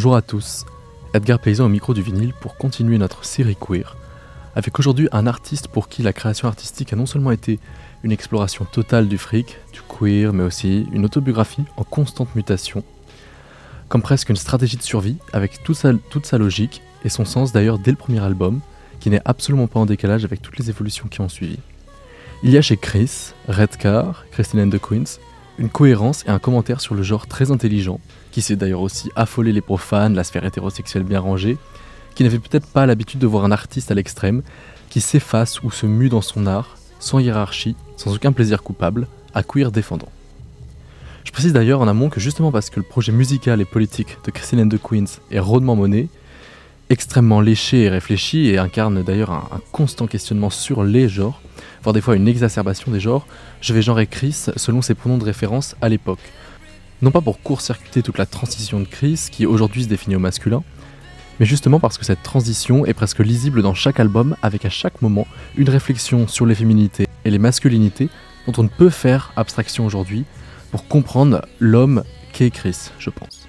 Bonjour à tous, Edgar Paysan au micro du vinyle pour continuer notre série queer, avec aujourd'hui un artiste pour qui la création artistique a non seulement été une exploration totale du fric, du queer, mais aussi une autobiographie en constante mutation, comme presque une stratégie de survie avec toute sa, logique et son sens d'ailleurs dès le premier album, qui n'est absolument pas en décalage avec toutes les évolutions qui ont suivi. Il y a chez Chris, Redcar, Christine and the Queens, une cohérence et un commentaire sur le genre très intelligent, qui sait d'ailleurs aussi affoler les profanes, la sphère hétérosexuelle bien rangée, qui n'avait peut-être pas l'habitude de voir un artiste à l'extrême, qui s'efface ou se mue dans son art, sans hiérarchie, sans aucun plaisir coupable, à queer défendant. Je précise d'ailleurs en amont que justement parce que le projet musical et politique de Christine and the Queens est rondement monnaie, extrêmement léché et réfléchi et incarne d'ailleurs un, un, constant questionnement sur les genres, voire des fois une exacerbation des genres, je vais genrer Chris selon ses pronoms de référence à l'époque. Non pas pour court-circuiter toute la transition de Chris qui aujourd'hui se définit au masculin, mais justement parce que cette transition est presque lisible dans chaque album avec à chaque moment une réflexion sur les féminités et les masculinités dont on ne peut faire abstraction aujourd'hui pour comprendre l'homme qu'est Chris, je pense.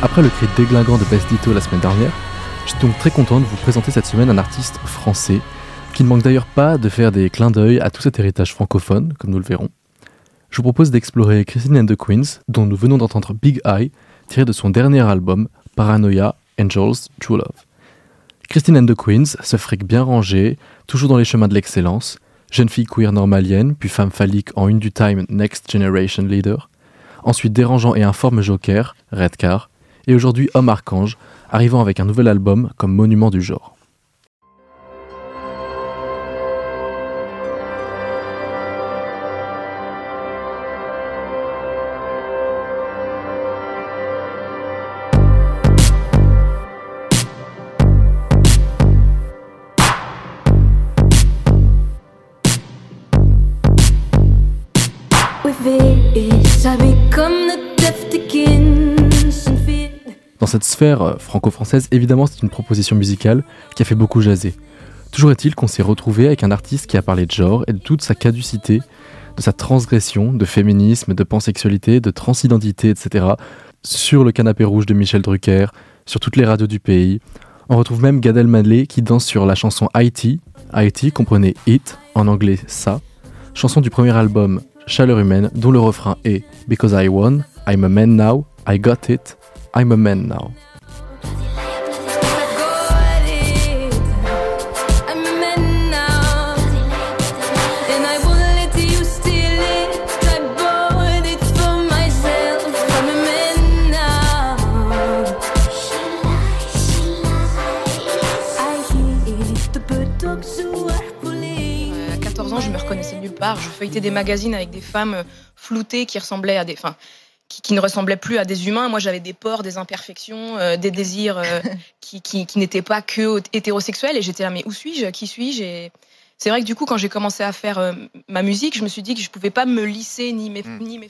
Après le cri déglinguant de Best Ditto la semaine dernière, je suis donc très content de vous présenter cette semaine un artiste français qui ne manque d'ailleurs pas de faire des clins d'œil à tout cet héritage francophone, comme nous le verrons. Je vous propose d'explorer Christine and the Queens, dont nous venons d'entendre Big Eye, tiré de son dernier album, Paranoia Angels True Love. Christine and the Queens, ce fric bien rangé, toujours dans les chemins de l'excellence, jeune fille queer normalienne, puis femme phallique en une du Time Next Generation Leader, ensuite dérangeant et informe joker, Redcar, et aujourd'hui Homme Archange, arrivant avec un nouvel album comme monument du genre. Cette sphère franco-française, évidemment, c'est une proposition musicale qui a fait beaucoup jaser. Toujours est-il qu'on s'est retrouvé avec un artiste qui a parlé de genre et de toute sa caducité, de sa transgression, de féminisme, de pansexualité, de transidentité, etc. sur le canapé rouge de Michel Drucker, sur toutes les radios du pays. On retrouve même Gad Elmaleh qui danse sur la chanson IT. IT comprenait It, en anglais ça, chanson du premier album Chaleur humaine, dont le refrain est Because I won, I'm a man now, I got it, I'm a man now. je me reconnaissais nulle part. Je feuilletais des magazines avec des femmes floutées qui ressemblaient à des, qui, qui, ne ressemblaient plus à des humains. Moi, j'avais des peurs, des imperfections, euh, des désirs euh, qui, qui, qui n'étaient pas que hétérosexuels. Et j'étais là, mais où suis-je? Qui suis-je? C'est vrai que du coup, quand j'ai commencé à faire euh, ma musique, je me suis dit que je pouvais pas me lisser ni mes, mm. ni mes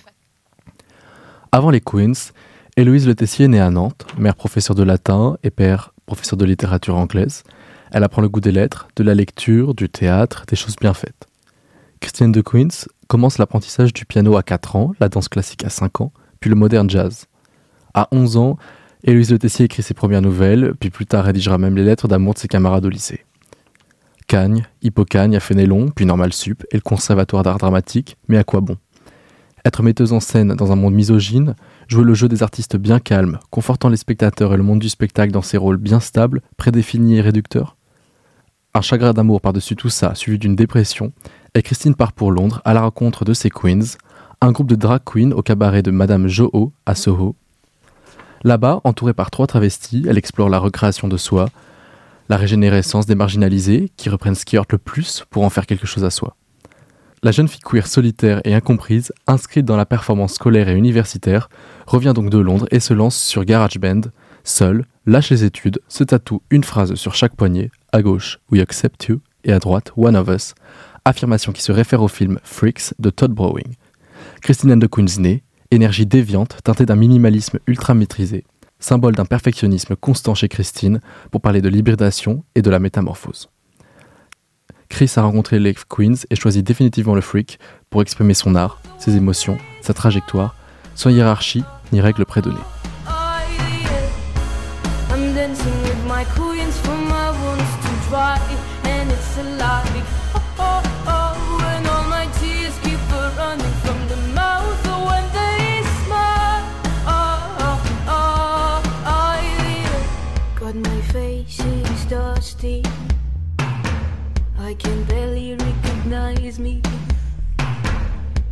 Avant les Queens, Héloïse Le Tessier est née à Nantes, mère professeure de latin et père professeur de littérature anglaise. Elle apprend le goût des lettres, de la lecture, du théâtre, des choses bien faites. Christiane de Queens commence l'apprentissage du piano à 4 ans, la danse classique à 5 ans, puis le moderne jazz. À 11 ans, Héloïse Le Tessier écrit ses premières nouvelles, puis plus tard rédigera même les lettres d'amour de ses camarades au lycée. Cagne, Hippocagne a Fénélon, puis Normal Sup et le Conservatoire d'art dramatique, mais à quoi bon? Être metteuse en scène dans un monde misogyne, jouer le jeu des artistes bien calmes, confortant les spectateurs et le monde du spectacle dans ses rôles bien stables, prédéfinis et réducteurs? Un chagrin d'amour par-dessus tout ça, suivi d'une dépression, et Christine part pour Londres à la rencontre de ses queens, un groupe de drag queens au cabaret de Madame Joho à Soho. Là-bas, entourée par trois travestis, elle explore la recréation de soi, la régénérescence des marginalisés qui reprennent ce qui heurte le plus pour en faire quelque chose à soi. la jeune fille queer solitaire et incomprise, inscrite dans la performance scolaire et universitaire, revient donc de Londres et se lance sur GarageBand, seule, lâche les études, se tatoue une phrase sur chaque poignet, à gauche We accept you et à droite One of us, affirmation qui se réfère au film Freaks de Todd Browning. Christine and the Queens naît, énergie déviante teintée d'un minimalisme ultra maîtrisé, symbole d'un perfectionnisme constant chez Christine pour parler de l'hybridation et de la métamorphose. Chris a rencontré les Queens et choisit définitivement le freak pour exprimer son art, ses émotions, sa trajectoire, sans hiérarchie ni règles prédonnées. Recognize me.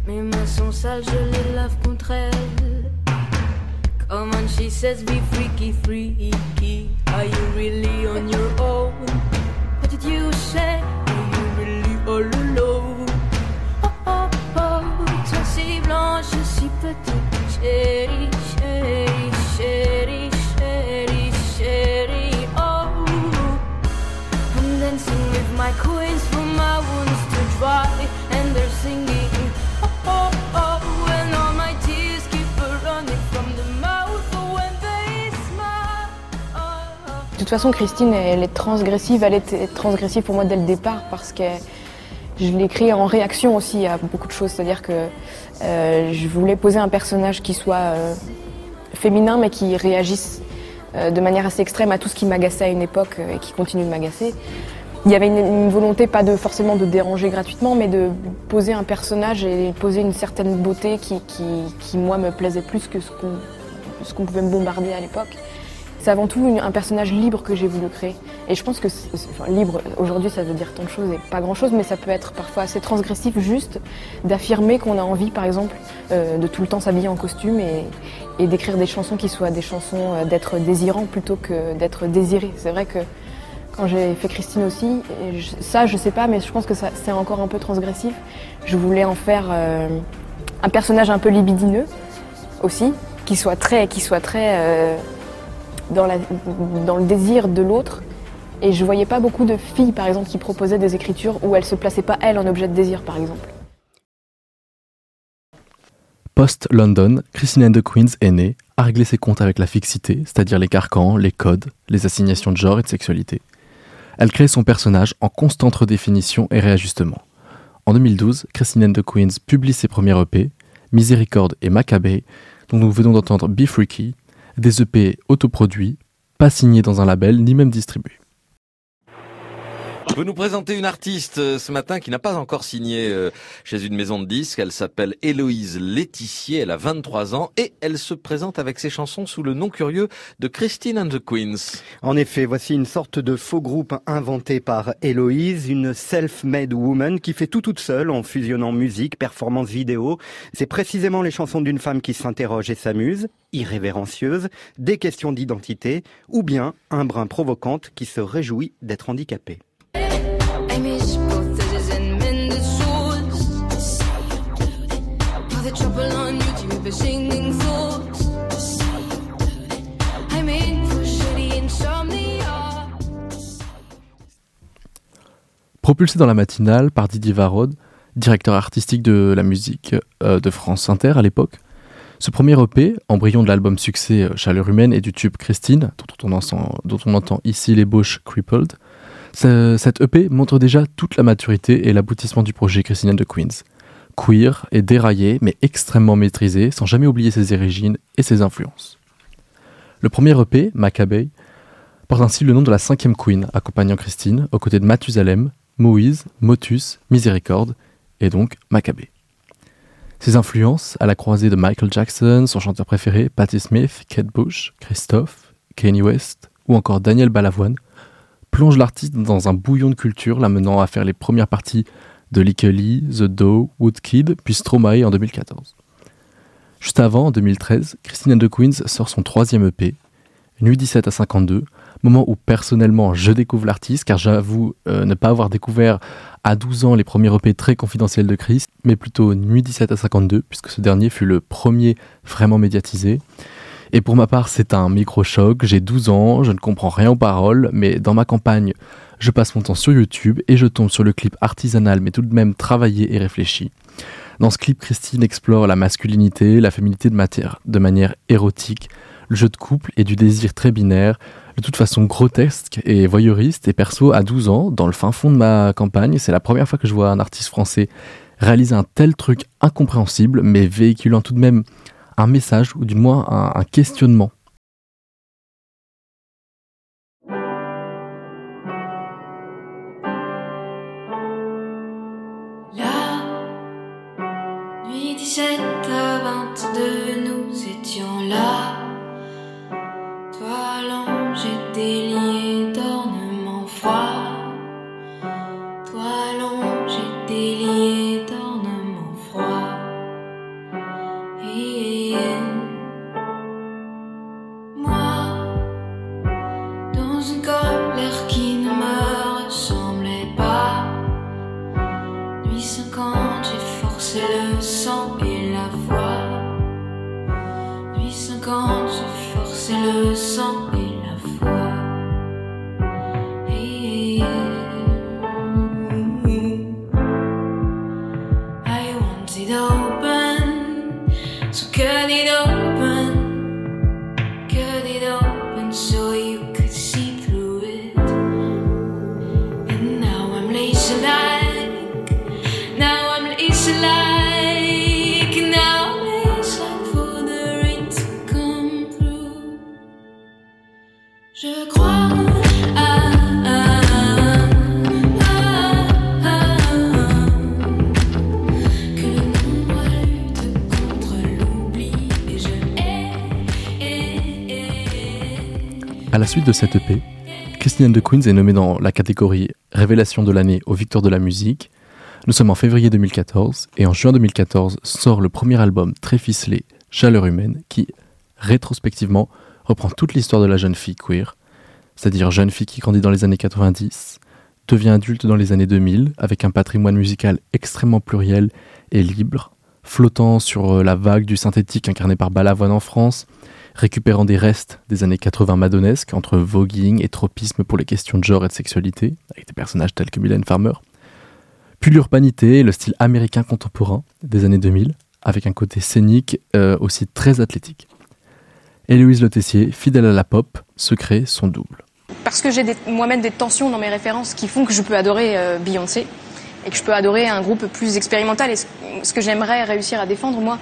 Mes mains sont sales, je les lave contre elle. Come on, she says, be freaky, freaky. Are you really on your own? What did you say? Are you really all alone? Oh, oh, oh, toi si blanche, si petite, chérie, chérie, chérie, chérie, chérie. Oh, I'm dancing with my queens for my wounds and they're singing. Oh, oh, oh, all my tears keep running from the mouth when. Oh, oh. De toute façon, Christine, elle est transgressive. Elle était transgressive pour moi dès le départ parce que je l'écris en réaction aussi à beaucoup de choses. C'est-à-dire que euh, je voulais poser un personnage qui soit euh, féminin mais qui réagisse euh, de manière assez extrême à tout ce qui m'agaçait à une époque et qui continue de m'agacer. Il y avait une, volonté, pas de forcément de déranger gratuitement, mais de poser un personnage et poser une certaine beauté qui, qui, moi, me plaisait plus que ce qu'on pouvait me bombarder à l'époque. C'est avant tout un personnage libre que j'ai voulu créer. Et je pense que libre, aujourd'hui, ça veut dire tant de choses et pas grand-chose, mais ça peut être parfois assez transgressif juste d'affirmer qu'on a envie, par exemple, euh, de tout le temps s'habiller en costume et, et d'écrire des chansons qui soient des chansons euh, d'être désirant plutôt que d'être désiré. C'est vrai que quand j'ai fait Christine aussi, je- ça je sais pas, mais je pense que c'est encore un peu transgressif. Je voulais en faire euh, un personnage un peu libidineux aussi, qui soit très, qui soit très euh, dans le désir de l'autre. Et je voyais pas beaucoup de filles, par exemple, qui proposaient des écritures où elles se plaçaient pas elles en objet de désir, par exemple. Post-London, Christine and the Queens est née, a réglé ses comptes avec la fixité, c'est-à-dire les carcans, les codes, les assignations de genre et de sexualité. Elle crée son personnage en constante redéfinition et réajustement. En 2012, Christine and the Queens publie ses premiers EP, Miséricorde et Maccabée, dont nous venons d'entendre Be Freaky, des EP autoproduits, pas signés dans un label ni même distribués. Peut nous présenter une artiste euh, ce matin qui n'a pas encore signé euh, chez une maison de disques. Elle s'appelle Héloïse Laetissier, elle a 23 ans et elle se présente avec ses chansons sous le nom curieux de Christine and the Queens. En effet, voici une sorte de faux groupe inventé par Héloïse, une self-made woman qui fait tout toute seule en fusionnant musique, performance vidéo. C'est précisément les chansons d'une femme qui s'interroge et s'amuse, irrévérencieuse, des questions d'identité, ou bien un brin provocante qui se réjouit d'être handicapée. Propulsé dans la matinale par Didier Varod, directeur artistique de la musique euh, de France Inter à l'époque, ce premier EP, embryon de l'album succès euh, Chaleur humaine et du tube Christine, dont on, entend, dont on entend ici l'ébauche Crippled, ce- cette EP montre déjà toute la maturité et l'aboutissement du projet Christine the Queens. Queer et déraillé, mais extrêmement maîtrisé, sans jamais oublier ses origines et ses influences. Le premier EP, Maccabée, porte ainsi le nom de la cinquième Queen, accompagnant Christine, aux côtés de Mathusalem, Moïse, Motus, Miséricorde et donc Maccabée. Ses influences, à la croisée de Michael Jackson, son chanteur préféré, Patti Smith, Kate Bush, Christophe, Kanye West ou encore Daniel Balavoine, plongent l'artiste dans un bouillon de culture, l'amenant à faire les premières parties de Lickely, The Doe, Woodkid, puis Stromae en 2014. Juste avant, en 2013, Christine and the Queens sort son troisième EP, Nuit 17 à 52, moment où personnellement je découvre l'artiste, car j'avoue euh, ne pas avoir découvert à 12 ans les premiers EP très confidentiels de Chris, mais plutôt Nuit 17 à 52, puisque ce dernier fut le premier vraiment médiatisé. Et pour ma part, c'est un micro-choc, j'ai 12 ans, je ne comprends rien aux paroles, mais dans ma campagne, je passe mon temps sur YouTube et je tombe sur le clip artisanal, mais tout de même travaillé et réfléchi. Dans ce clip, Christine explore la masculinité, la féminité de, matière, de manière érotique, le jeu de couple et du désir très binaire, de toute façon grotesque et voyeuriste. Et perso, à 12 ans, dans le fin fond de ma campagne, c'est la première fois que je vois un artiste français réaliser un tel truc incompréhensible, mais véhiculant tout de même un message ou du moins un, un questionnement À la suite de cette EP, Christine de Queens est nommée dans la catégorie Révélation de l'année aux Victoires de la musique. Nous sommes en février 2014 et en juin 2014 sort le premier album très ficelé, Chaleur humaine, qui, rétrospectivement, reprend toute l'histoire de la jeune fille queer, c'est-à-dire jeune fille qui grandit dans les années 90, devient adulte dans les années 2000 avec un patrimoine musical extrêmement pluriel et libre, flottant sur la vague du synthétique incarné par Balavoine en France, récupérant des restes des années 80 madonesques entre voguing et tropisme pour les questions de genre et de sexualité, avec des personnages tels que Mylène Farmer. Puis l'urbanité et le style américain contemporain des années 2000, avec un côté scénique euh, aussi très athlétique. Héloïse Le Tessier, fidèle à la pop, se crée son double. Parce que j'ai moi-même des tensions dans mes références qui font que je peux adorer euh, Beyoncé et que je peux adorer un groupe plus expérimental. Et ce que j'aimerais réussir à défendre, moi,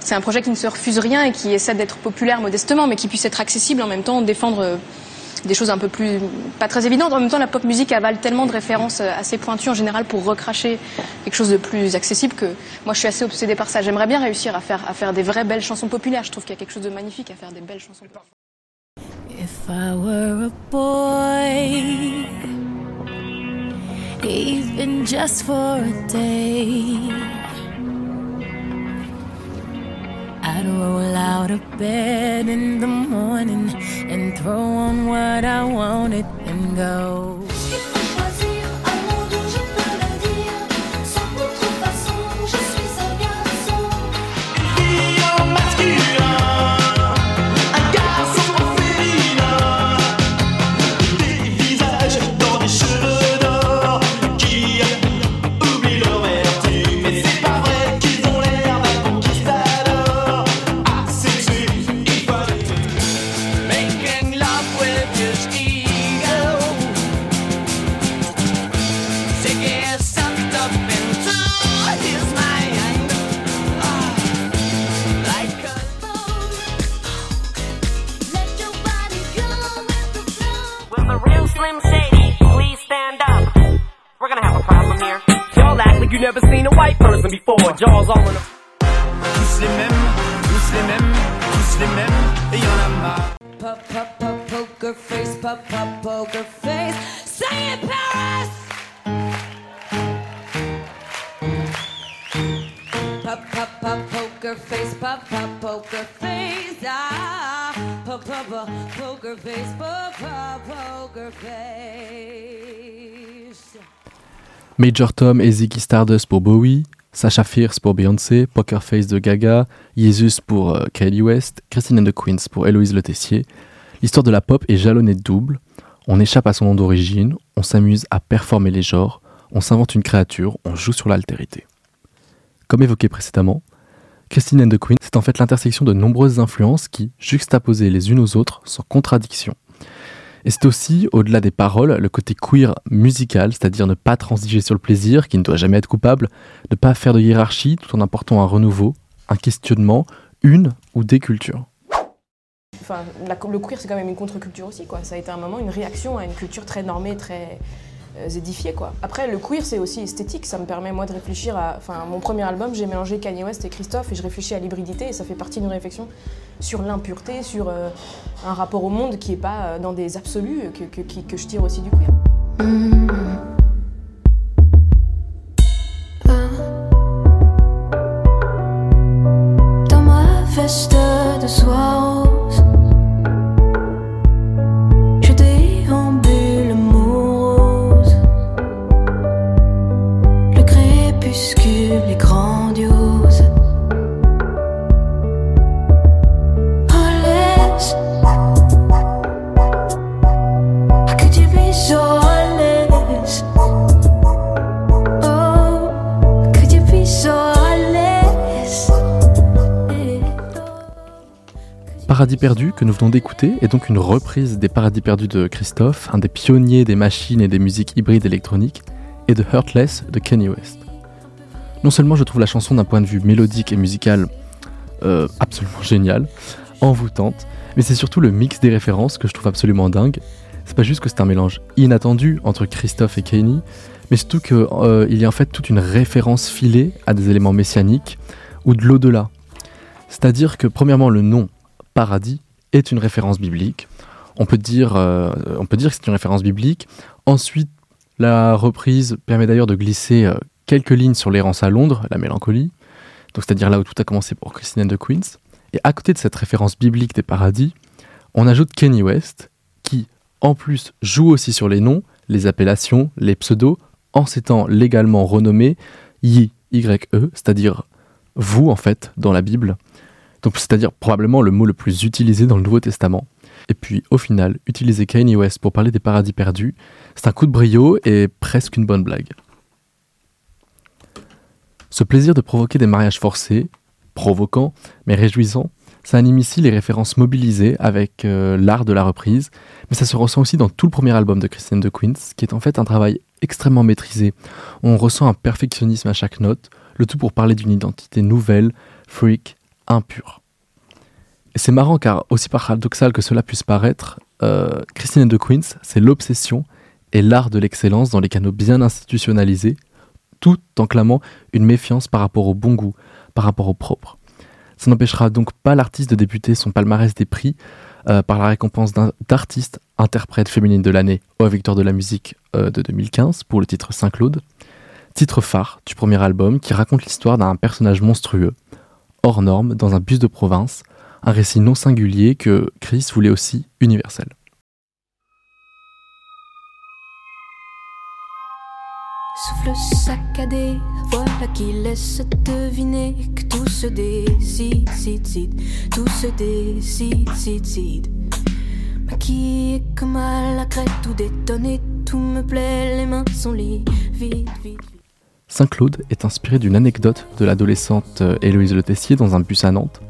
c'est un projet qui ne se refuse rien et qui essaie d'être populaire modestement, mais qui puisse être accessible en même temps, défendre euh, des choses un peu plus pas très évidentes. En même temps, la pop musique avale tellement de références euh, assez pointues en général pour recracher quelque chose de plus accessible que moi, je suis assez obsédée par ça. J'aimerais bien réussir à faire à faire des vraies belles chansons populaires. Je trouve qu'il y a quelque chose de magnifique à faire des belles chansons. If I were a boy, even just for a day. I'd roll out of bed in the morning and throw on what I wanted and go. Jaws all in a... Tous les mêmes, tous les mêmes, tous les mêmes, et y'en a marre. Pop, pop, pop, poker face, pop, pop, poker face. Say it, Paris! Pop, pop, pop, poker face, pop, pop, poker face. Ah, pop, pop, pop, poker face, pop, pop. Major Tom et Ziggy Stardust pour Bowie, Sasha Fierce pour Beyoncé, Poker Face de Gaga, Jesus pour euh, Kylie West, Christine and the Queens pour Héloïse Le Tessier. L'histoire de la pop est jalonnée de double. On échappe à son nom d'origine, on s'amuse à performer les genres, on s'invente une créature, on joue sur l'altérité. Comme évoqué précédemment, Christine and the Queens, c'est en fait l'intersection de nombreuses influences qui, juxtaposées les unes aux autres, sont contradictions. Et c'est aussi, au-delà des paroles, le côté queer musical, c'est-à-dire ne pas transiger sur le plaisir, qui ne doit jamais être coupable, ne pas faire de hiérarchie tout en apportant un renouveau, un questionnement, une ou des cultures. Enfin, le queer, c'est quand même une contre-culture aussi, quoi. Ça a été un moment une réaction à une culture très normée, très euh, quoi. Après, le queer, c'est aussi esthétique. Ça me permet, moi, de réfléchir à... Enfin, mon premier album, j'ai mélangé Kanye West et Christophe, et je réfléchis à l'hybridité, et ça fait partie d'une réflexion sur l'impureté, sur euh, un rapport au monde qui est pas euh, dans des absolus, que, que, que je tire aussi du queer. D'écouter est donc une reprise des Paradis perdus de Christophe, un des pionniers des machines et des musiques hybrides électroniques, et de Hurtless de Kanye West. Non seulement je trouve la chanson d'un point de vue mélodique et musical euh, absolument géniale, envoûtante, mais c'est surtout le mix des références que je trouve absolument dingue. C'est pas juste que c'est un mélange inattendu entre Christophe et Kanye, mais surtout qu'il y a en fait toute une référence filée à des éléments messianiques ou de l'au-delà. C'est-à-dire que premièrement le nom paradis est une référence biblique. On peut dire, euh, on peut dire que c'est une référence biblique. Ensuite, la reprise permet d'ailleurs de glisser euh, quelques lignes sur l'errance à Londres, la mélancolie. Donc, c'est-à-dire là où tout a commencé pour Christine the Queens. Et à côté de cette référence biblique des paradis, on ajoute Kenny West, qui en plus joue aussi sur les noms, les appellations, les pseudos, en s'étant légalement renommé Yi, Y-E, c'est-à-dire vous en fait dans la Bible. Donc c'est-à-dire probablement le mot le plus utilisé dans le Nouveau Testament. Et puis au final, utiliser Kanye West pour parler des paradis perdus, c'est un coup de brio et presque une bonne blague. Ce plaisir de provoquer des mariages forcés, provoquants mais réjouissants, ça anime ici les références mobilisées avec euh, l'art de la reprise, mais ça se ressent aussi dans tout le premier album de Christian de Queens, qui est en fait un travail extrêmement maîtrisé. On ressent un perfectionnisme à chaque note, le tout pour parler d'une identité nouvelle, freak, impure. Et c'est marrant car, aussi paradoxal que cela puisse paraître, euh, Christine the Queens, c'est l'obsession et l'art de l'excellence dans les canaux bien institutionnalisés, tout en clamant une méfiance par rapport au bon goût, par rapport au propre. Ça n'empêchera donc pas l'artiste de débuter son palmarès des prix euh, par la récompense d'artiste interprète féminine de l'année aux Victoires de la musique euh, de 2015 pour le titre Saint-Claude, titre phare du premier album qui raconte l'histoire d'un personnage monstrueux, hors norme, dans un bus de province, un récit non singulier que Chris voulait aussi universel. Souffle saccadé, voilà qui laisse deviner que tout se décide, cide, cide, tout se décide, cide, cide. Maquillé comme à la crête, tout détonné, tout me plaît, les mains sont vite, vite, vite. Saint-Claude est inspiré d'une anecdote de l'adolescente euh, Héloïse Le Tessier dans un bus à Nantes.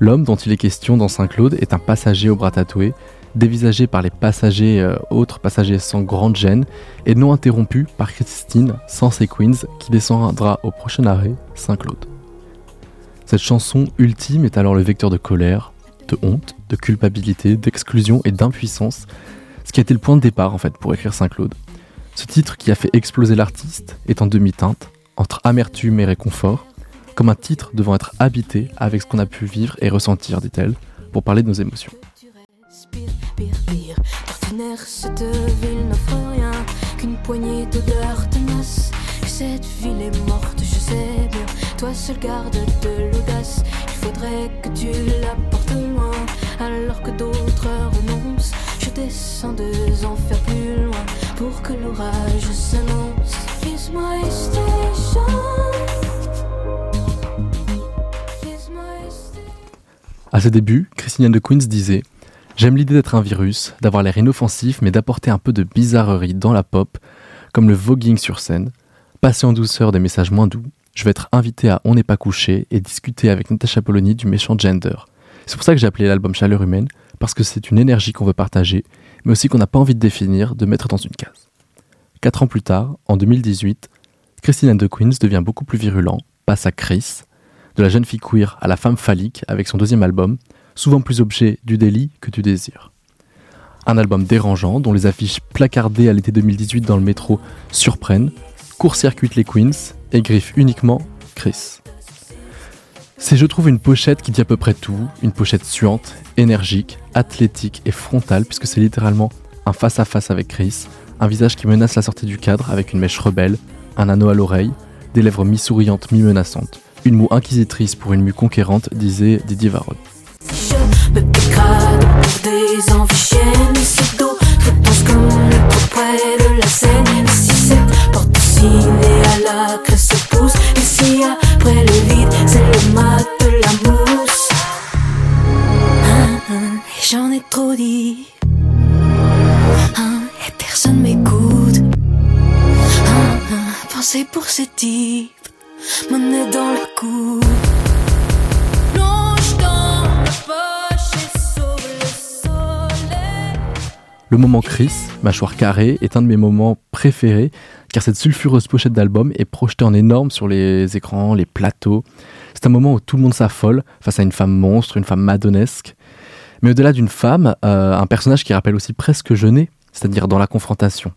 L'homme dont il est question dans Saint-Claude est un passager au bras tatoué, dévisagé par les passagers, euh, autres passagers sans grande gêne, et non interrompu par Christine, sans ses queens, qui descendra au prochain arrêt, Saint-Claude. Cette chanson ultime est alors le vecteur de colère, de honte, de culpabilité, d'exclusion et d'impuissance, ce qui a été le point de départ en fait pour écrire Saint-Claude. Ce titre qui a fait exploser l'artiste est en demi-teinte, entre amertume et réconfort, comme un titre devant être habité avec ce qu'on a pu vivre et ressentir, dit-elle, pour parler de nos émotions. Cette ville n'offre rien qu'une poignée d'odeurs tenaces. Que cette ville est morte, je sais bien. Toi seul garde de l'audace. Il faudrait que tu la portes loin, alors que d'autres renoncent. Je descends deux enfers plus loin station. À ses débuts, Christine de Queens disait J'aime l'idée d'être un virus, d'avoir l'air inoffensif, mais d'apporter un peu de bizarrerie dans la pop, comme le voguing sur scène, passer en douceur des messages moins doux. Je vais être invité à On n'est pas couché et discuter avec Natasha Polony du méchant gender. C'est pour ça que j'ai appelé l'album Chaleur humaine, parce que c'est une énergie qu'on veut partager, mais aussi qu'on n'a pas envie de définir, de mettre dans une case. Quatre ans plus tard, en 2018, Christine and the Queens devient beaucoup plus virulent, passe à Chris, de la jeune fille queer à la femme phallique avec son deuxième album, souvent plus objet du délit que du désir. Un album dérangeant dont les affiches placardées à l'été 2018 dans le métro surprennent, court-circuitent les Queens et griffent uniquement Chris. C'est je trouve une pochette qui dit à peu près tout, une pochette suante, énergique, athlétique et frontale puisque c'est littéralement un face-à-face avec Chris, un visage qui menace la sortie du cadre avec une mèche rebelle, un anneau à l'oreille, des lèvres mi-souriantes, mi-menaçantes. Une moue inquisitrice pour une mue conquérante, disait Didier. Hein, hein, et J'en ai trop dit. Le moment Chris, mâchoire carrée, est un de mes moments préférés car cette sulfureuse pochette d'album est projetée en énorme sur les écrans, les plateaux. C'est un moment où tout le monde s'affole face à une femme monstre, une femme madonesque. Mais au-delà d'une femme, euh, un personnage qui rappelle aussi presque Jeunet, c'est-à-dire dans la confrontation,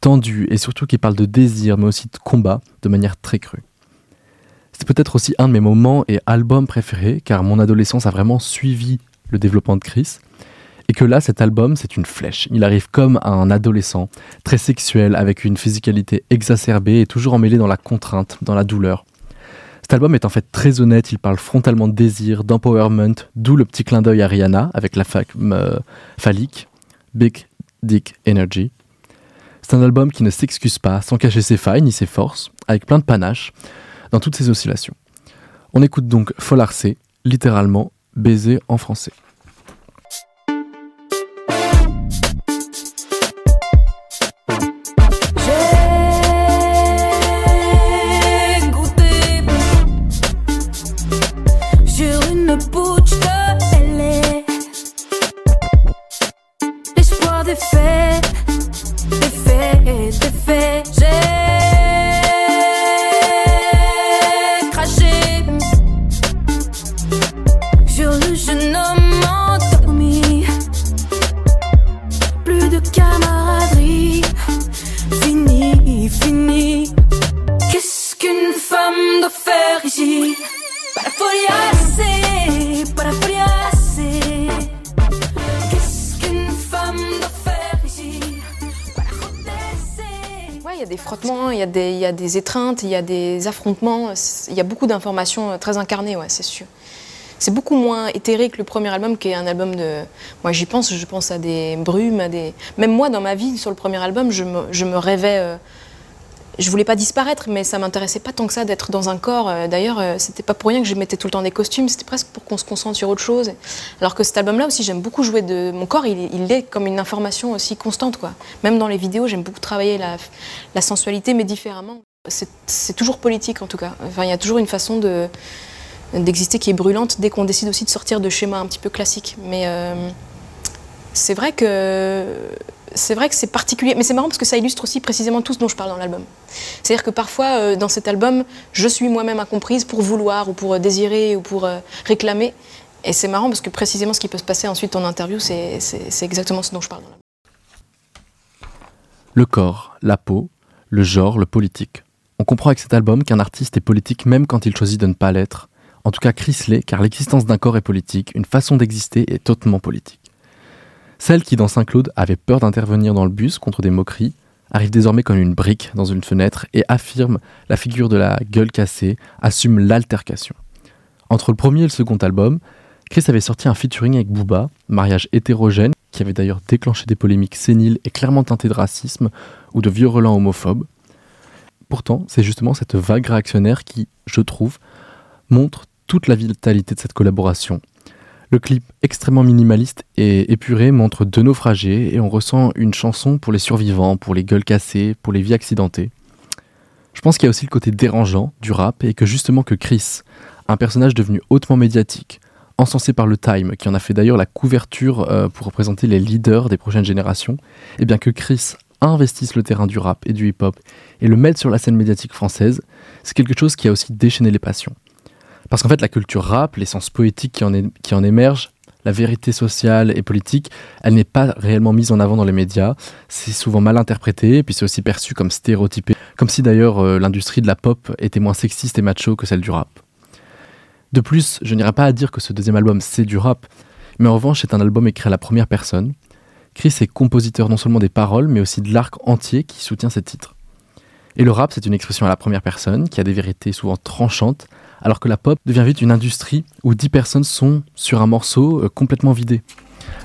tendu et surtout qui parle de désir mais aussi de combat de manière très crue. C'est peut-être aussi un de mes moments et albums préférés car mon adolescence a vraiment suivi le développement de Chris. Et que là, cet album, c'est une flèche. Il arrive comme un adolescent, très sexuel, avec une physicalité exacerbée et toujours emmêlé dans la contrainte, dans la douleur. Cet album est en fait très honnête, il parle frontalement de désir, d'empowerment, d'où le petit clin d'œil à Rihanna avec la femme euh, phallique, Big Dick Energy. C'est un album qui ne s'excuse pas, sans cacher ses failles ni ses forces, avec plein de panache, dans toutes ses oscillations. On écoute donc Folarcé, littéralement baiser en français. L'espoir des il y a des affrontements, il y a beaucoup d'informations euh, très incarnées, c'est sûr. C'est beaucoup moins éthéré que le premier album, qui est un album de. Moi, j'y pense, je pense à des brumes, à des. Même moi, dans ma vie, sur le premier album, je me, rêvais. euh, Je voulais pas disparaître, mais ça m'intéressait pas tant que ça d'être dans un corps. Euh, D'ailleurs, euh, c'était pas pour rien que je mettais tout le temps des costumes, c'était presque pour qu'on se concentre sur autre chose. Alors que cet album-là aussi, j'aime beaucoup jouer de. Mon corps, il, est comme une information aussi constante, quoi. Même dans les vidéos, j'aime beaucoup travailler la sensualité, mais différemment. C'est toujours politique, en tout cas. Enfin, il y a toujours une façon de d'exister qui est brûlante dès qu'on décide aussi de sortir de schémas un petit peu classiques. Mais euh, c'est vrai que c'est particulier, mais c'est marrant parce que ça illustre aussi précisément tout ce dont je parle dans l'album. C'est-à-dire que parfois euh, dans cet album, je suis moi-même incomprise pour vouloir ou pour euh, désirer ou pour réclamer. Et c'est marrant parce que précisément ce qui peut se passer ensuite en interview, c'est exactement ce dont je parle dans l'album. Le corps, la peau, le genre, le politique. On comprend avec cet album qu'un artiste est politique même quand il choisit de ne pas l'être. En tout cas, Chris l'est, car l'existence d'un corps est politique, une façon d'exister est hautement politique. Celle qui, dans Saint-Claude, avait peur d'intervenir dans le bus contre des moqueries, arrive désormais comme une brique dans une fenêtre et affirme la figure de la gueule cassée, assume l'altercation. Entre le premier et le second album, Chris avait sorti un featuring avec Booba, mariage hétérogène, qui avait d'ailleurs déclenché des polémiques séniles et clairement teintées de racisme ou de virulents homophobes. Pourtant, c'est justement cette vague réactionnaire qui, je trouve, montre toute la vitalité de cette collaboration. Le clip extrêmement minimaliste et épuré montre deux naufragés et on ressent une chanson pour les survivants, pour les gueules cassées, pour les vies accidentées. Je pense qu'il y a aussi le côté dérangeant du rap et que justement que Chris, un personnage devenu hautement médiatique, encensé par le Time, qui en a fait d'ailleurs la couverture euh, pour représenter les leaders des prochaines générations, et bien que Chris investisse le terrain du rap et du hip-hop et le mette sur la scène médiatique française, c'est quelque chose qui a aussi déchaîné les passions. Parce qu'en fait, la culture rap, l'essence poétique qui en, qui en émerge, la vérité sociale et politique, elle n'est pas réellement mise en avant dans les médias. C'est souvent mal interprété, puis c'est aussi perçu comme stéréotypé, comme si d'ailleurs euh, l'industrie de la pop était moins sexiste et macho que celle du rap. De plus, je n'irai pas à dire que ce deuxième album c'est du rap, mais en revanche c'est un album écrit à la première personne. Chris est compositeur non seulement des paroles, mais aussi de l'arc entier qui soutient ses titres. Et le rap, c'est une expression à la première personne qui a des vérités souvent tranchantes, alors que la pop devient vite une industrie où 10 personnes sont sur un morceau euh, complètement vidé.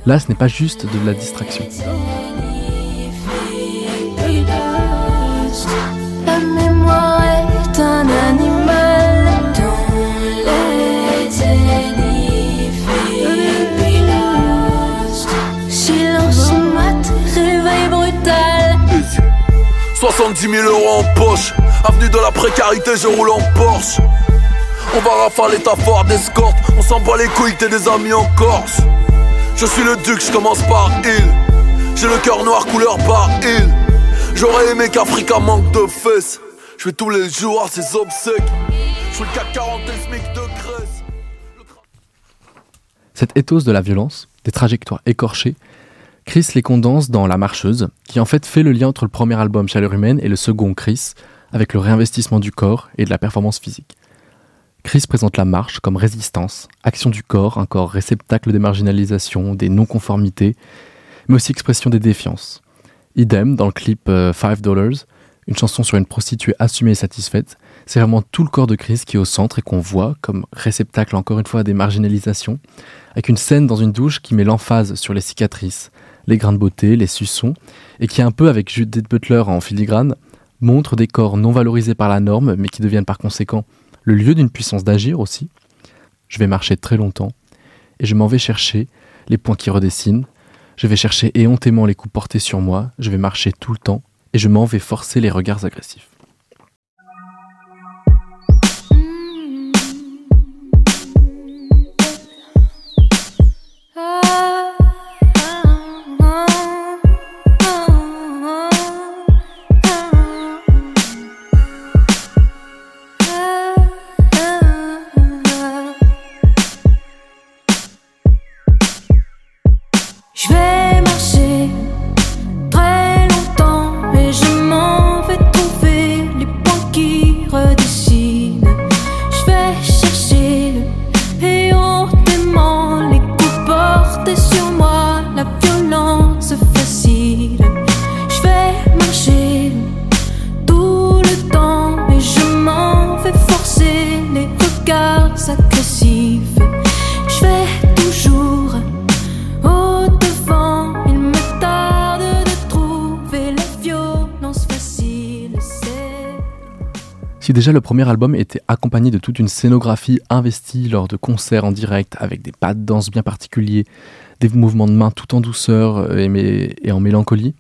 Là, ce n'est pas juste de la distraction. 70 000 euros en poche, avenue de la précarité, je roule en Porsche. On va rafaler ta Ford d'escorte, on s'en bat les couilles, t'es des amis en Corse. Je suis le duc, je commence par il. J'ai le cœur noir couleur par il. J'aurais aimé qu'Africa manque de fesses. Je vais tous les jours à ses obsèques. Je suis le CAC 40 et le SMIC de Grèce. Cette éthos de la violence, des trajectoires écorchées, Chris les condense dans La Marcheuse, qui en fait fait le lien entre le premier album Chaleur Humaine et le second Chris, avec le réinvestissement du corps et de la performance physique. Chris présente la marche comme résistance, action du corps, un corps réceptacle des marginalisations, des non-conformités, mais aussi expression des défiances. Idem dans le clip 5 euh, Dollars, une chanson sur une prostituée assumée et satisfaite, c'est vraiment tout le corps de Chris qui est au centre et qu'on voit comme réceptacle encore une fois des marginalisations, avec une scène dans une douche qui met l'emphase sur les cicatrices, les grains de beauté, les suçons, et qui un peu avec Judith Butler en filigrane, montre des corps non valorisés par la norme, mais qui deviennent par conséquent le lieu d'une puissance d'agir aussi. Je vais marcher très longtemps, et je m'en vais chercher les points qui redessinent, je vais chercher éhontément les coups portés sur moi, je vais marcher tout le temps, et je m'en vais forcer les regards agressifs. Si déjà le premier album était accompagné de toute une scénographie investie lors de concerts en direct avec des pas de danse bien particuliers, des mouvements de main tout en douceur euh, et, en mélancolie,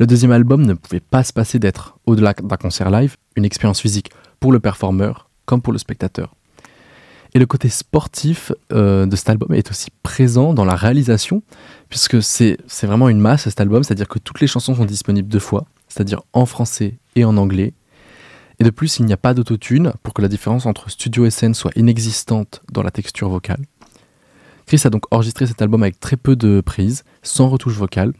le deuxième album ne pouvait pas se passer d'être, au-delà d'un concert live, une expérience physique pour le performeur comme pour le spectateur. Et le côté sportif euh, de cet album est aussi présent dans la réalisation, puisque c'est vraiment une masse cet album, c'est-à-dire que toutes les chansons sont disponibles deux fois, c'est-à-dire en français et en anglais. Et de plus, il n'y a pas d'autotune pour que la différence entre studio et scène soit inexistante dans la texture vocale. Chris a donc enregistré cet album avec très peu de prises, sans retouche vocale,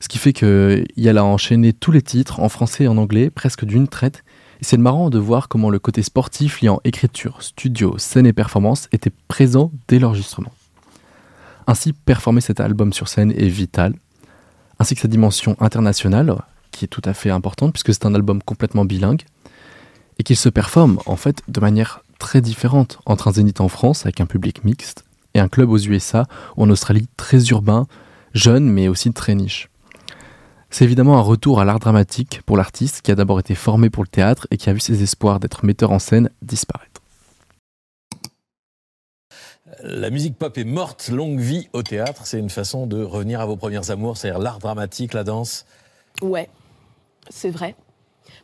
ce qui fait qu'il a enchaîné tous les titres en français et en anglais presque d'une traite. Et c'est marrant de voir comment le côté sportif liant écriture, studio, scène et performance était présent dès l'enregistrement. Ainsi, performer cet album sur scène est vital, ainsi que sa dimension internationale, qui est tout à fait importante puisque c'est un album complètement bilingue, et qu'il se performe en fait de manière très différente entre un zénith en France avec un public mixte et un club aux USA ou en Australie très urbain, jeune mais aussi très niche. C'est évidemment un retour à l'art dramatique pour l'artiste qui a d'abord été formé pour le théâtre et qui a vu ses espoirs d'être metteur en scène disparaître. La musique pop est morte, longue vie au théâtre. C'est une façon de revenir à vos premières amours, c'est-à-dire l'art dramatique, la danse. Ouais, c'est vrai.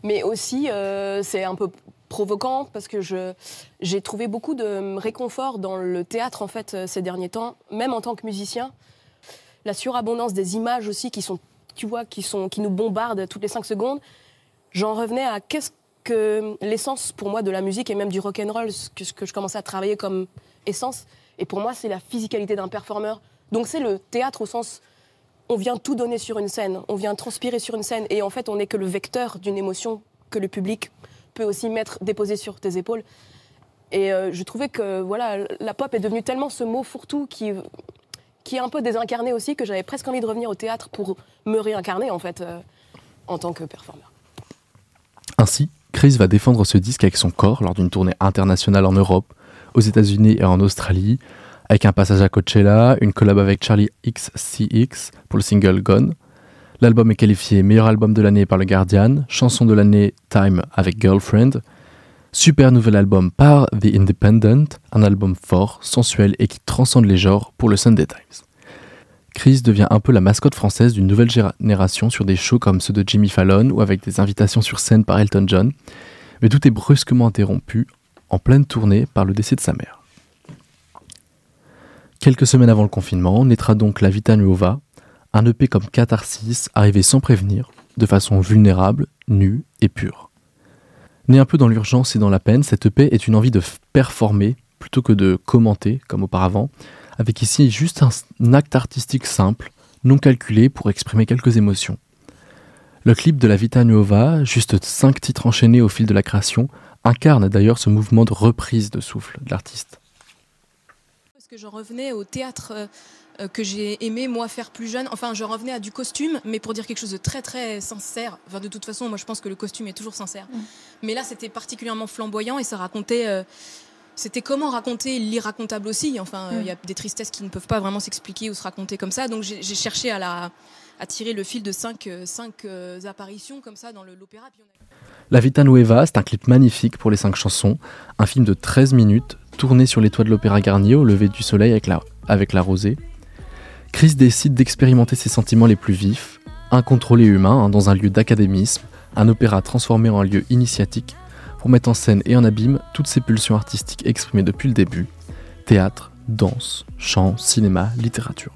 Mais aussi, euh, c'est un peu provocant parce que je, j'ai trouvé beaucoup de réconfort dans le théâtre en fait euh, ces derniers temps, même en tant que musicien. La surabondance des images aussi qui sont, tu vois, qui sont, qui nous bombardent toutes les cinq secondes. J'en revenais à qu'est-ce que l'essence pour moi de la musique et même du rock and roll, ce que, que je commençais à travailler comme essence. Et pour moi, c'est la physicalité d'un performeur. Donc c'est le théâtre au sens on vient tout donner sur une scène, on vient transpirer sur une scène, et en fait, on n'est que le vecteur d'une émotion que le public peut aussi mettre, déposer sur tes épaules. Et euh, je trouvais que voilà, la pop est devenue tellement ce mot fourre-tout qui, qui est un peu désincarné aussi que j'avais presque envie de revenir au théâtre pour me réincarner en fait euh, en tant que performeur. Ainsi, Chris va défendre ce disque avec son corps lors d'une tournée internationale en Europe, aux États-Unis et en Australie, avec un passage à Coachella, une collab avec Charlie XCX pour le single Gone. L'album est qualifié meilleur album de l'année par le Guardian, chanson de l'année Time avec Girlfriend. Super nouvel album par The Independent, un album fort, sensuel et qui transcende les genres pour le Sunday Times. Chris devient un peu la mascotte française d'une nouvelle génération sur des shows comme ceux de Jimmy Fallon ou avec des invitations sur scène par Elton John, mais tout est brusquement interrompu en pleine tournée par le décès de sa mère. Quelques semaines avant le confinement, naîtra donc La Vita Nuova, un EP comme catharsis arrivé sans prévenir, de façon vulnérable, nue et pure. Né un peu dans l'urgence et dans la peine, cette EP est une envie de performer plutôt que de commenter comme auparavant, avec ici juste un acte artistique simple, non calculé pour exprimer quelques émotions. Le clip de la Vita Nuova, juste cinq titres enchaînés au fil de la création, incarne d'ailleurs ce mouvement de reprise de souffle de l'artiste que j'en revenais au théâtre euh, euh, que j'ai aimé moi faire plus jeune. Enfin, je revenais à du costume, mais pour dire quelque chose de très très sincère. Enfin, de toute façon, moi je pense que le costume est toujours sincère. Mm. Mais là, c'était particulièrement flamboyant et ça racontait. Euh, c'était comment raconter l'irracontable aussi. Enfin, il y a mm. des tristesses qui ne peuvent pas vraiment s'expliquer ou se raconter comme ça. Donc j'ai cherché à, la, à tirer le fil de cinq, cinq apparitions comme ça dans l'opéra. La Vita Nueva, c'est un clip magnifique pour les cinq chansons, un film de 13 minutes tourné sur les toits de l'Opéra Garnier au lever du soleil avec la, rosée. Chris décide d'expérimenter ses sentiments les plus vifs, incontrôlés humains, hein, dans un lieu d'académisme, un opéra transformé en lieu initiatique, pour mettre en scène et en abîme toutes ses pulsions artistiques exprimées depuis le début théâtre, danse, chant, cinéma, littérature.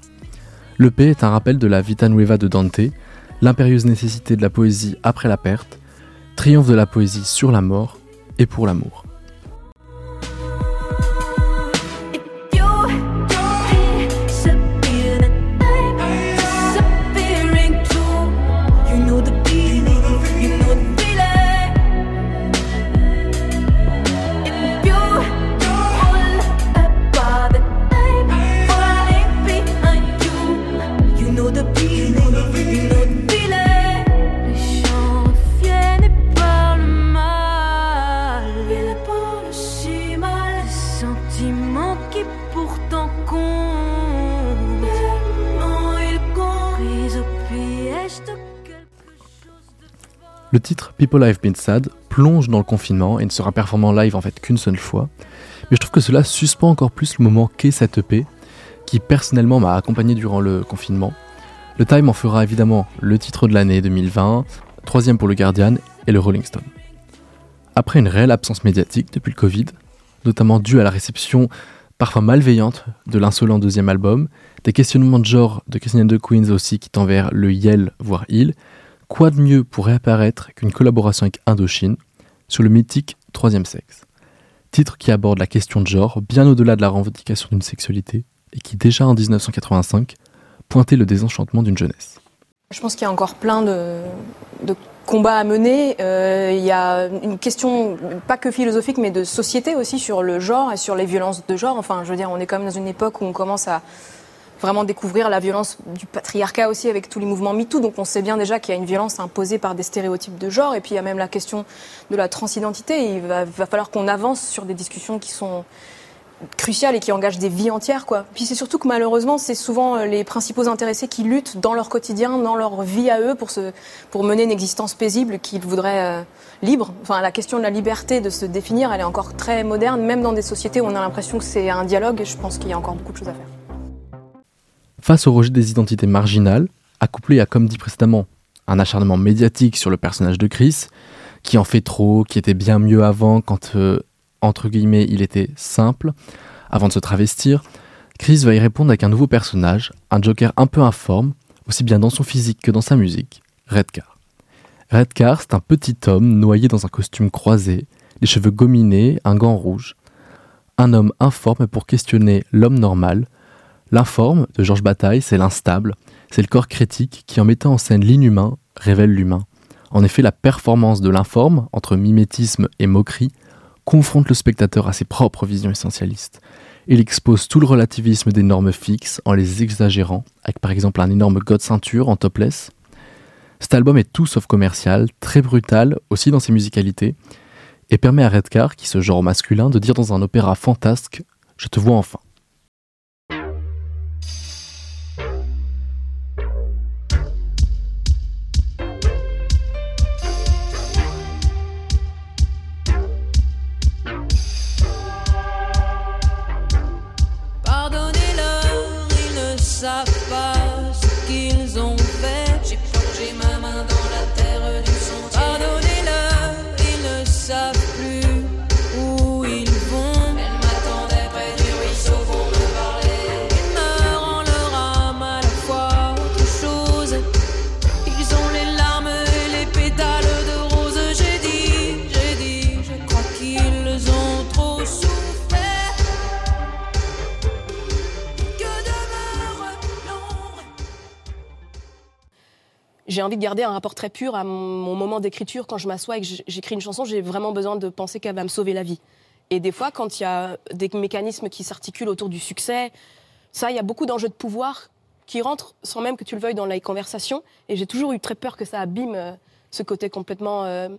Le P est un rappel de la Vita Nueva de Dante, l'impérieuse nécessité de la poésie après la perte, triomphe de la poésie sur la mort et pour l'amour. People Have Been Sad plonge dans le confinement et ne sera performant live en fait qu'une seule fois. Mais je trouve que cela suspend encore plus le moment qu'est cette EP, qui personnellement m'a accompagné durant le confinement. Le Time en fera évidemment le titre de l'année 2020, troisième pour le Guardian et le Rolling Stone. Après une réelle absence médiatique depuis le Covid, notamment due à la réception parfois malveillante de l'insolent deuxième album, des questionnements de genre de Christine and the Queens aussi qui tend vers le Yell voire Il, Quoi de mieux pour réapparaître qu'une collaboration avec Indochine sur le mythique Troisième Sexe? Titre qui aborde la question de genre bien au-delà de la revendication d'une sexualité et qui déjà en 1985 pointait le désenchantement d'une jeunesse. Je pense qu'il y a encore plein de, combats à mener. Euh, il y a une question, pas que philosophique, mais de société aussi sur le genre et sur les violences de genre. Enfin, je veux dire, on est quand même dans une époque où on commence à, vraiment découvrir la violence du patriarcat aussi avec tous les mouvements MeToo. Donc on sait bien déjà qu'il y a une violence imposée par des stéréotypes de genre. Et puis il y a même la question de la transidentité. Il va, falloir qu'on avance sur des discussions qui sont crucial et qui engage des vies entières. Puis c'est surtout que malheureusement, c'est souvent euh, les principaux intéressés qui luttent dans leur quotidien, dans leur vie à eux, pour, mener une existence paisible qu'ils voudraient euh, libre. Enfin, la question de la liberté de se définir, elle est encore très moderne, même dans des sociétés où on a l'impression que c'est un dialogue. Je pense qu'il y a encore beaucoup de choses à faire. Face au rejet des identités marginales, accouplé à, comme dit précédemment, un acharnement médiatique sur le personnage de Chris, qui en fait trop, qui était bien mieux avant quand, euh, entre guillemets, il était simple, avant de se travestir, Chris va y répondre avec un nouveau personnage, un Joker un peu informe, aussi bien dans son physique que dans sa musique, Redcar. Redcar, c'est un petit homme noyé dans un costume croisé, les cheveux gominés, un gant rouge. Un homme informe pour questionner l'homme normal. L'informe, de Georges Bataille, c'est l'instable, c'est le corps critique qui, en mettant en scène l'inhumain, révèle l'humain. En effet, la performance de l'informe, entre mimétisme et moquerie, confronte le spectateur à ses propres visions essentialistes. Il expose tout le relativisme des normes fixes en les exagérant, avec par exemple un énorme god ceinture en topless. Cet album est tout sauf commercial, très brutal aussi dans ses musicalités, et permet à Redcar, qui se genre masculin, de dire dans un opéra fantasque Je te vois enfin. J'ai envie de garder un rapport très pur à mon, moment d'écriture. Quand je m'assois et que j'écris une chanson, j'ai vraiment besoin de penser qu'elle va me sauver la vie. Et des fois, quand il y a des mécanismes qui s'articulent autour du succès, ça, il y a beaucoup d'enjeux de pouvoir qui rentrent sans même que tu le veuilles dans les conversations. Et j'ai toujours eu très peur que ça abîme euh, ce côté complètement euh,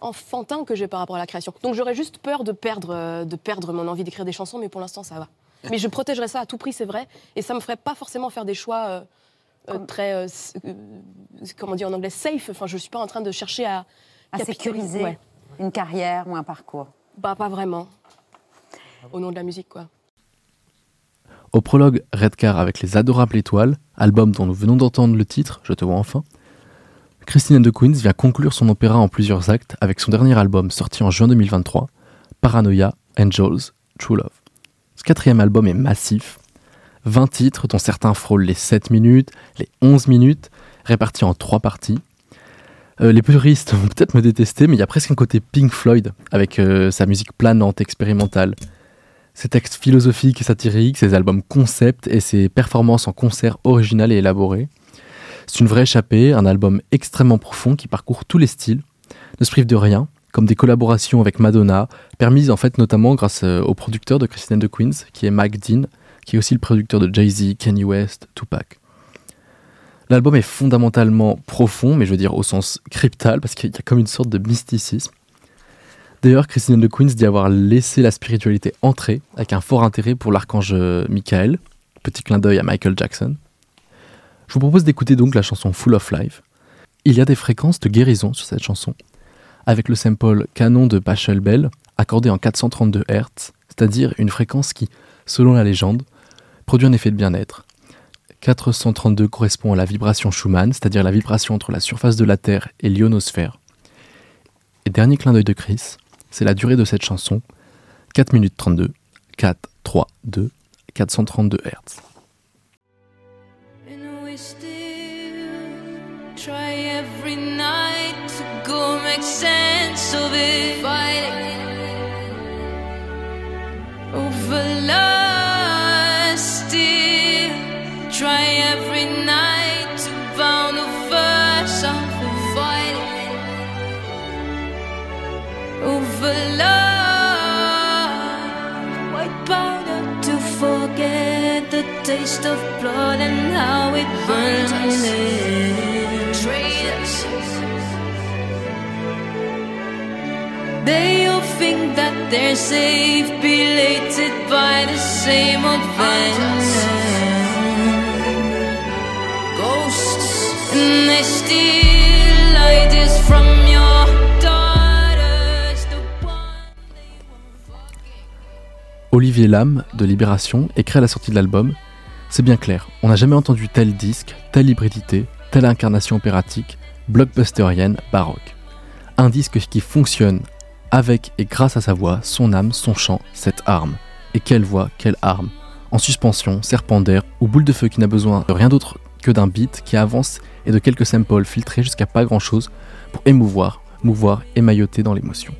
enfantin que j'ai par rapport à la création. Donc j'aurais juste peur de perdre, euh, de perdre mon envie d'écrire des chansons, mais pour l'instant, ça va. Mais je protégerai ça à tout prix, c'est vrai. Et ça me ferait pas forcément faire des choix euh, très, euh, euh, comment dire en anglais, safe. Enfin, je suis pas en train de chercher à, sécuriser Ouais. une carrière ou un parcours. Bah, pas vraiment. Au nom de la musique, quoi. Au prologue Redcar avec les adorables étoiles, album dont nous venons d'entendre le titre, Je te vois enfin, Christine the Queens vient conclure son opéra en plusieurs actes avec son dernier album sorti en juin 2023, Paranoia, Angels, True Love. Ce quatrième album est massif, 20 titres dont certains frôlent les 7 minutes, les 11 minutes, répartis en trois parties. Euh, les puristes vont peut-être me détester, mais il y a presque un côté Pink Floyd avec euh, sa musique planante, expérimentale. Ses textes philosophiques et satiriques, ses albums concept et ses performances en concert originales et élaborées. C'est une vraie échappée, un album extrêmement profond qui parcourt tous les styles, ne se prive de rien, comme des collaborations avec Madonna, permises en fait notamment grâce euh, au producteur de Christine the Queens, qui est Mike Dean, qui est aussi le producteur de Jay-Z, Kanye West, Tupac. L'album est fondamentalement profond, mais je veux dire au sens cryptal, parce qu'il y a comme une sorte de mysticisme. D'ailleurs, Christine the Queens dit avoir laissé la spiritualité entrer, avec un fort intérêt pour l'archange euh, Michael. Petit clin d'œil à Michael Jackson. Je vous propose d'écouter donc la chanson Full of Life. Il y a des fréquences de guérison sur cette chanson, avec le sample canon de Pachelbel, accordé en 432 Hz, c'est-à-dire une fréquence qui, selon la légende, produit un effet de bien-être. 432 correspond à la vibration Schumann, c'est-à-dire la vibration entre la surface de la Terre et l'ionosphère. Et dernier clin d'œil de Chris, c'est la durée de cette chanson, 4 minutes 32, 4, 3, 2, 432 Hz. Over love. White powder to forget the taste of blood and how it burns. Betrayed. They all think that they're safe, belated by the same old. Ghosts, and they steal ideas from your Olivier Lam de Libération écrit à la sortie de l'album C'est bien clair, on n'a jamais entendu tel disque, telle hybridité, telle incarnation opératique, blockbusterienne, baroque. Un disque qui fonctionne avec et grâce à sa voix, son âme, son chant, cette arme. Et quelle voix, quelle arme En suspension, serpent d'air ou boule de feu qui n'a besoin de rien d'autre que d'un beat qui avance et de quelques samples filtrés jusqu'à pas grand chose pour émouvoir, mouvoir, émailloter dans l'émotion.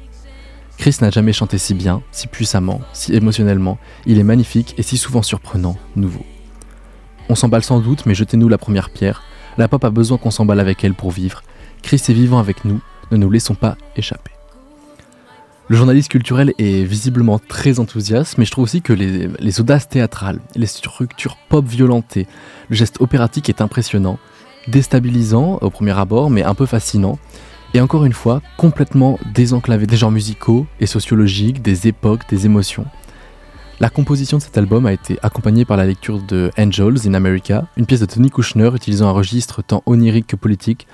Chris n'a jamais chanté si bien, si puissamment, si émotionnellement. Il est magnifique et si souvent surprenant, nouveau. On s'emballe sans doute, mais jetez-nous la première pierre. La pop a besoin qu'on s'emballe avec elle pour vivre. Chris est vivant avec nous, ne nous laissons pas échapper. Le journaliste culturel est visiblement très enthousiaste, mais je trouve aussi que les, audaces théâtrales, les structures pop violentées, le geste opératique est impressionnant, déstabilisant au premier abord, mais un peu fascinant, et encore une fois, complètement désenclavé des genres musicaux et sociologiques, des époques, des émotions. La composition de cet album a été accompagnée par la lecture de Angels in America, une pièce de Tony Kushner utilisant un registre tant onirique que politique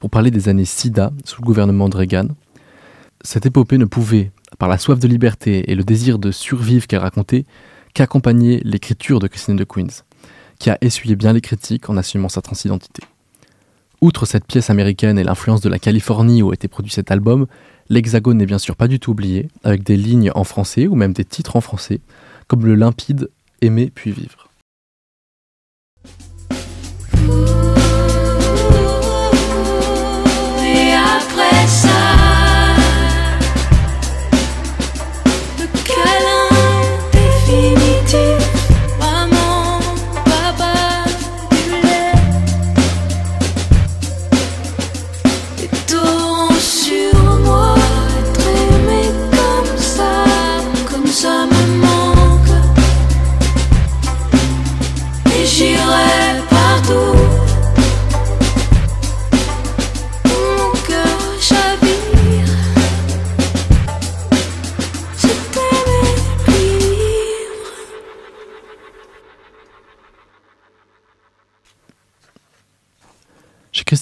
pour parler des années SIDA sous le gouvernement de Reagan. Cette épopée ne pouvait, par la soif de liberté et le désir de survivre qu'elle racontait, qu'accompagner l'écriture de Christine de Queens, qui a essuyé bien les critiques en assumant sa transidentité. Outre cette pièce américaine et l'influence de la Californie où a été produit cet album, l'Hexagone n'est bien sûr pas du tout oublié, avec des lignes en français ou même des titres en français, comme le limpide Aimer puis vivre.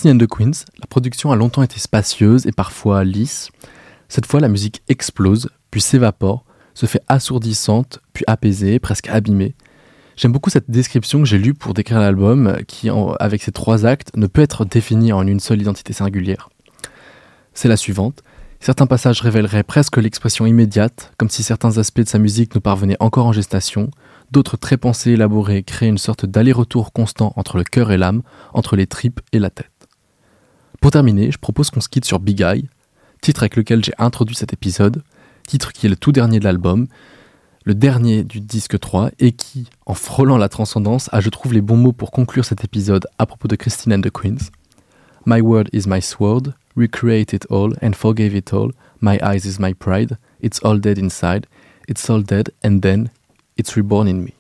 Christine and the Queens, la production a longtemps été spacieuse et parfois lisse. Cette fois, la musique explose, puis s'évapore, se fait assourdissante, puis apaisée, presque abîmée. J'aime beaucoup cette description que j'ai lue pour décrire l'album, qui, avec ses trois actes, ne peut être défini en une seule identité singulière. C'est la suivante. Certains passages révéleraient presque l'expression immédiate, comme si certains aspects de sa musique nous parvenaient encore en gestation, d'autres très pensés, élaborés, créent une sorte d'aller-retour constant entre le cœur et l'âme, entre les tripes et la tête. Pour terminer, je propose qu'on se quitte sur Big Eye, titre avec lequel j'ai introduit cet épisode, titre qui est le tout dernier de l'album, le dernier du disque 3, et qui, en frôlant la transcendance, a, je trouve, les bons mots pour conclure cet épisode à propos de Christine and the Queens. My word is my sword, recreate it all and forgave it all. My eyes is my pride, it's all dead inside, it's all dead and then it's reborn in me.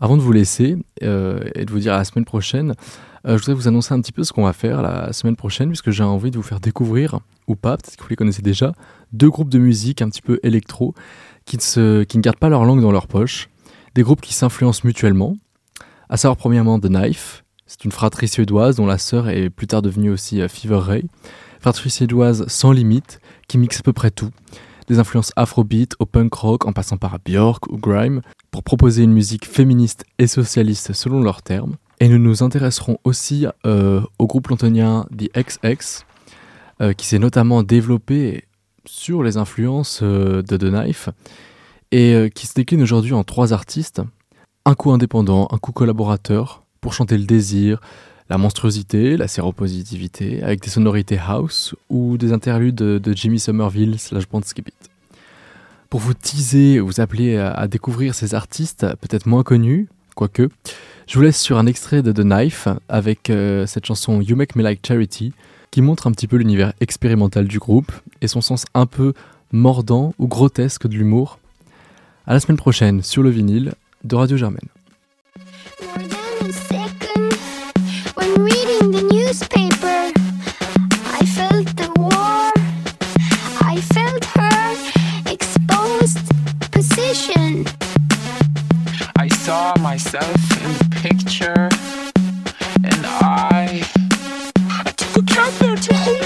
Avant de vous laisser euh, et de vous dire à la semaine prochaine, euh, je voudrais vous annoncer un petit peu ce qu'on va faire la semaine prochaine, puisque j'ai envie de vous faire découvrir, ou pas, peut-être que vous les connaissez déjà, deux groupes de musique un petit peu électro qui ne, gardent pas leur langue dans leur poche, des groupes qui s'influencent mutuellement, à savoir premièrement The Knife, c'est une fratrie suédoise dont la sœur est plus tard devenue aussi euh, Fever Ray, fratrie suédoise sans limite qui mixe à peu près tout, des influences afrobeat au punk rock en passant par Björk ou grime, pour proposer une musique féministe et socialiste selon leurs termes. Et nous nous intéresserons aussi euh, au groupe londonien The XX, euh, qui s'est notamment développé sur les influences euh, de The Knife, et qui se décline aujourd'hui en trois artistes, un coup indépendant, un coup collaborateur, pour chanter le désir, La monstruosité, la séropositivité, avec des sonorités house ou des interludes de, Jimmy Somerville slash Skip It. Pour vous teaser, vous appeler à, découvrir ces artistes peut-être moins connus, quoique, je vous laisse sur un extrait de The Knife avec euh, cette chanson You Make Me Like Charity qui montre un petit peu l'univers expérimental du groupe et son sens un peu mordant ou grotesque de l'humour. À la semaine prochaine sur le vinyle de Radio Germaine. saw myself in the picture, and I, I took a cab there to home.